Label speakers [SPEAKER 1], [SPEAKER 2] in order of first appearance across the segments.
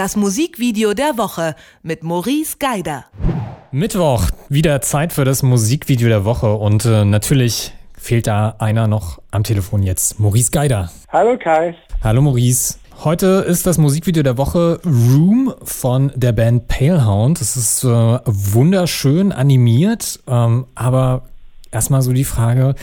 [SPEAKER 1] Das Musikvideo der Woche mit Maurice Geider.
[SPEAKER 2] Mittwoch, wieder Zeit für das Musikvideo der Woche und äh, natürlich fehlt da einer noch am Telefon jetzt, Maurice Geider.
[SPEAKER 3] Hallo Kai.
[SPEAKER 2] Hallo Maurice. Heute ist das Musikvideo der Woche Room von der Band Palehound. Es ist äh, wunderschön animiert, ähm, aber erstmal so die Frage,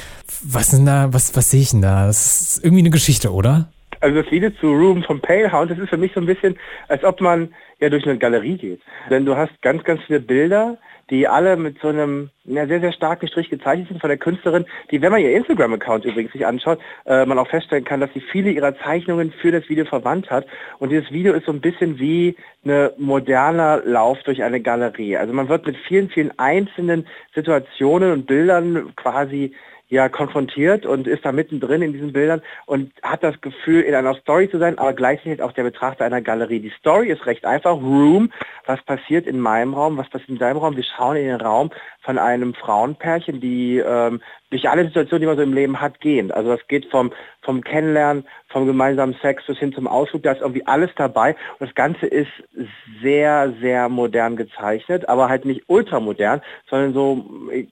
[SPEAKER 2] was ist denn da, was, was sehe ich denn da? Das ist irgendwie eine Geschichte, oder?
[SPEAKER 3] Also das Video zu Room von Palehound, das ist für mich so ein bisschen, als ob man ja durch eine Galerie geht. Denn du hast ganz, ganz viele Bilder, die alle mit so einem ja, sehr, sehr starken Strich gezeichnet sind von der Künstlerin, die, wenn man ihr Instagram-Account übrigens sich anschaut, äh, man auch feststellen kann, dass sie viele ihrer Zeichnungen für das Video verwandt hat. Und dieses Video ist so ein bisschen wie eine moderner Lauf durch eine Galerie. Also man wird mit vielen, vielen einzelnen Situationen und Bildern quasi ja konfrontiert und ist da mittendrin in diesen Bildern und hat das Gefühl, in einer Story zu sein, aber gleichzeitig auch der Betrachter einer Galerie. Die Story ist recht einfach. Room, was passiert in meinem Raum, was passiert in deinem Raum. Wir schauen in den Raum von einem Frauenpärchen, die ähm, durch alle Situationen, die man so im Leben hat, gehen. Also das geht vom, vom Kennenlernen, vom gemeinsamen Sex bis hin zum Ausflug, da ist irgendwie alles dabei. Und das Ganze ist sehr, sehr modern gezeichnet, aber halt nicht ultramodern, sondern so,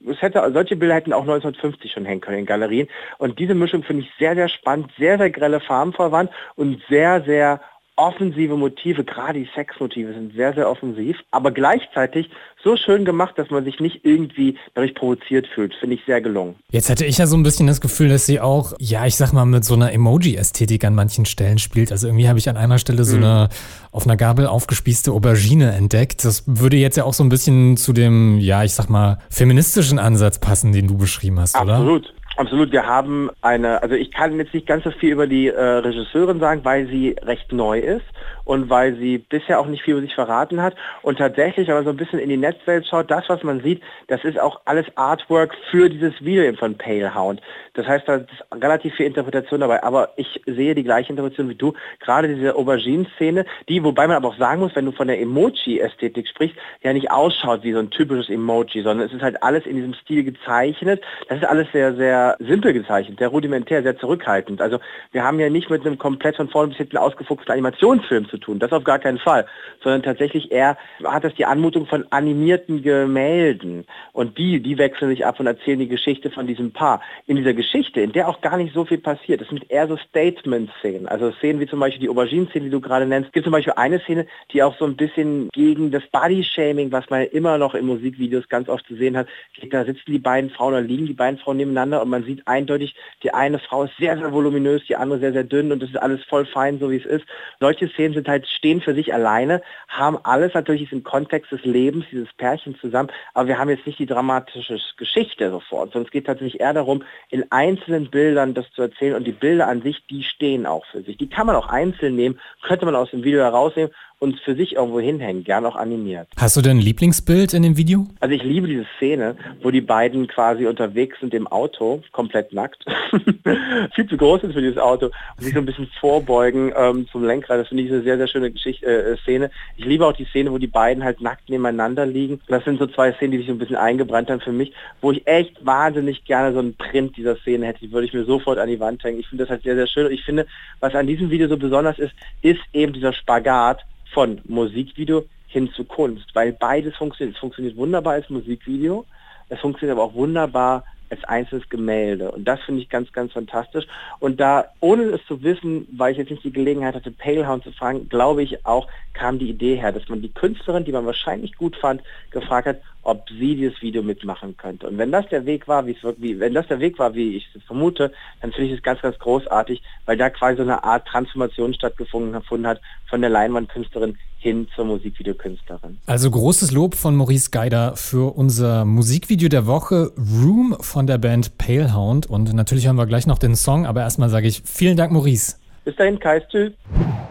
[SPEAKER 3] es hätte, solche Bilder hätten auch 1950 schon hängen können in Galerien. Und diese Mischung finde ich sehr, sehr spannend, sehr, sehr grelle Farben verwandt und sehr, sehr offensive Motive, gerade die Sexmotive sind sehr, sehr offensiv, aber gleichzeitig so schön gemacht, dass man sich nicht irgendwie dadurch provoziert fühlt. Finde ich sehr gelungen.
[SPEAKER 2] Jetzt hätte ich ja so ein bisschen das Gefühl, dass sie auch, ja, ich sag mal, mit so einer Emoji-Ästhetik an manchen Stellen spielt. Also irgendwie habe ich an einer Stelle so mhm. eine auf einer Gabel aufgespießte Aubergine entdeckt. Das würde jetzt ja auch so ein bisschen zu dem, ja, ich sag mal, feministischen Ansatz passen, den du beschrieben hast,
[SPEAKER 3] Absolut.
[SPEAKER 2] oder?
[SPEAKER 3] Absolut. Absolut, wir haben eine, also ich kann jetzt nicht ganz so viel über die äh, Regisseurin sagen, weil sie recht neu ist und weil sie bisher auch nicht viel über sich verraten hat. Und tatsächlich, wenn man so ein bisschen in die Netzwelt schaut, das, was man sieht, das ist auch alles Artwork für dieses Video von Palehound. Das heißt, da ist relativ viel Interpretation dabei. Aber ich sehe die gleiche Interpretation wie du. Gerade diese Aubergine-Szene, die, wobei man aber auch sagen muss, wenn du von der Emoji-Ästhetik sprichst, ja nicht ausschaut wie so ein typisches Emoji, sondern es ist halt alles in diesem Stil gezeichnet. Das ist alles sehr, sehr simpel gezeichnet, sehr rudimentär, sehr zurückhaltend. Also wir haben ja nicht mit einem komplett von vorne bis hinten ausgefuchsten Animationsfilm zu tun. Das auf gar keinen Fall. Sondern tatsächlich eher hat das die Anmutung von animierten Gemälden. Und die, die wechseln sich ab und erzählen die Geschichte von diesem Paar. In dieser Geschichte, in der auch gar nicht so viel passiert, das sind eher so Statement-Szenen. Also Szenen wie zum Beispiel die Aubergine-Szene, die du gerade nennst. Es gibt zum Beispiel eine Szene, die auch so ein bisschen gegen das Body-Shaming, was man immer noch in Musikvideos ganz oft zu sehen hat. Da sitzen die beiden Frauen oder liegen die beiden Frauen nebeneinander und man sieht eindeutig, die eine Frau ist sehr, sehr voluminös, die andere sehr, sehr dünn und das ist alles voll fein, so wie es ist. Solche Szenen sind halt stehen für sich alleine, haben alles natürlich im Kontext des Lebens dieses Pärchen zusammen, aber wir haben jetzt nicht die dramatische Geschichte sofort, sondern es geht tatsächlich eher darum, in einzelnen Bildern das zu erzählen und die Bilder an sich, die stehen auch für sich. Die kann man auch einzeln nehmen, könnte man aus dem Video herausnehmen und für sich irgendwo hinhängen, gern auch animiert.
[SPEAKER 2] Hast du denn ein Lieblingsbild in dem Video?
[SPEAKER 3] Also ich liebe diese Szene, wo die beiden quasi unterwegs sind im Auto, komplett nackt. Viel zu groß ist für dieses Auto und sich so ein bisschen vorbeugen ähm, zum Lenkrad. Das finde ich eine sehr, sehr schöne Geschichte, äh, Szene. Ich liebe auch die Szene, wo die beiden halt nackt nebeneinander liegen. Das sind so zwei Szenen, die sich so ein bisschen eingebrannt haben für mich, wo ich echt wahnsinnig gerne so einen Print dieser Szene hätte. Die würde ich mir sofort an die Wand hängen. Ich finde das halt sehr, sehr schön. Und ich finde, was an diesem Video so besonders ist, ist eben dieser Spagat von Musikvideo hin zu Kunst, weil beides funktioniert. Es funktioniert wunderbar als Musikvideo, es funktioniert aber auch wunderbar als einzelnes Gemälde. Und das finde ich ganz, ganz fantastisch. Und da, ohne es zu wissen, weil ich jetzt nicht die Gelegenheit hatte, Palehound zu fragen, glaube ich auch, kam die Idee her, dass man die Künstlerin, die man wahrscheinlich gut fand, gefragt hat, ob sie dieses Video mitmachen könnte. Und wenn das der Weg war, wie es wie, wenn das der Weg war, wie ich es vermute, dann finde ich es ganz, ganz großartig, weil da quasi so eine Art Transformation stattgefunden hat von der Leinwandkünstlerin hin zur Musikvideokünstlerin.
[SPEAKER 2] Also großes Lob von Maurice Geider für unser Musikvideo der Woche Room von der Band Palehound. Und natürlich hören wir gleich noch den Song, aber erstmal sage ich vielen Dank, Maurice.
[SPEAKER 3] Bis dahin, Kais, tschüss.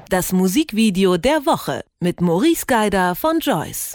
[SPEAKER 1] Das Musikvideo der Woche mit Maurice Geider von Joyce.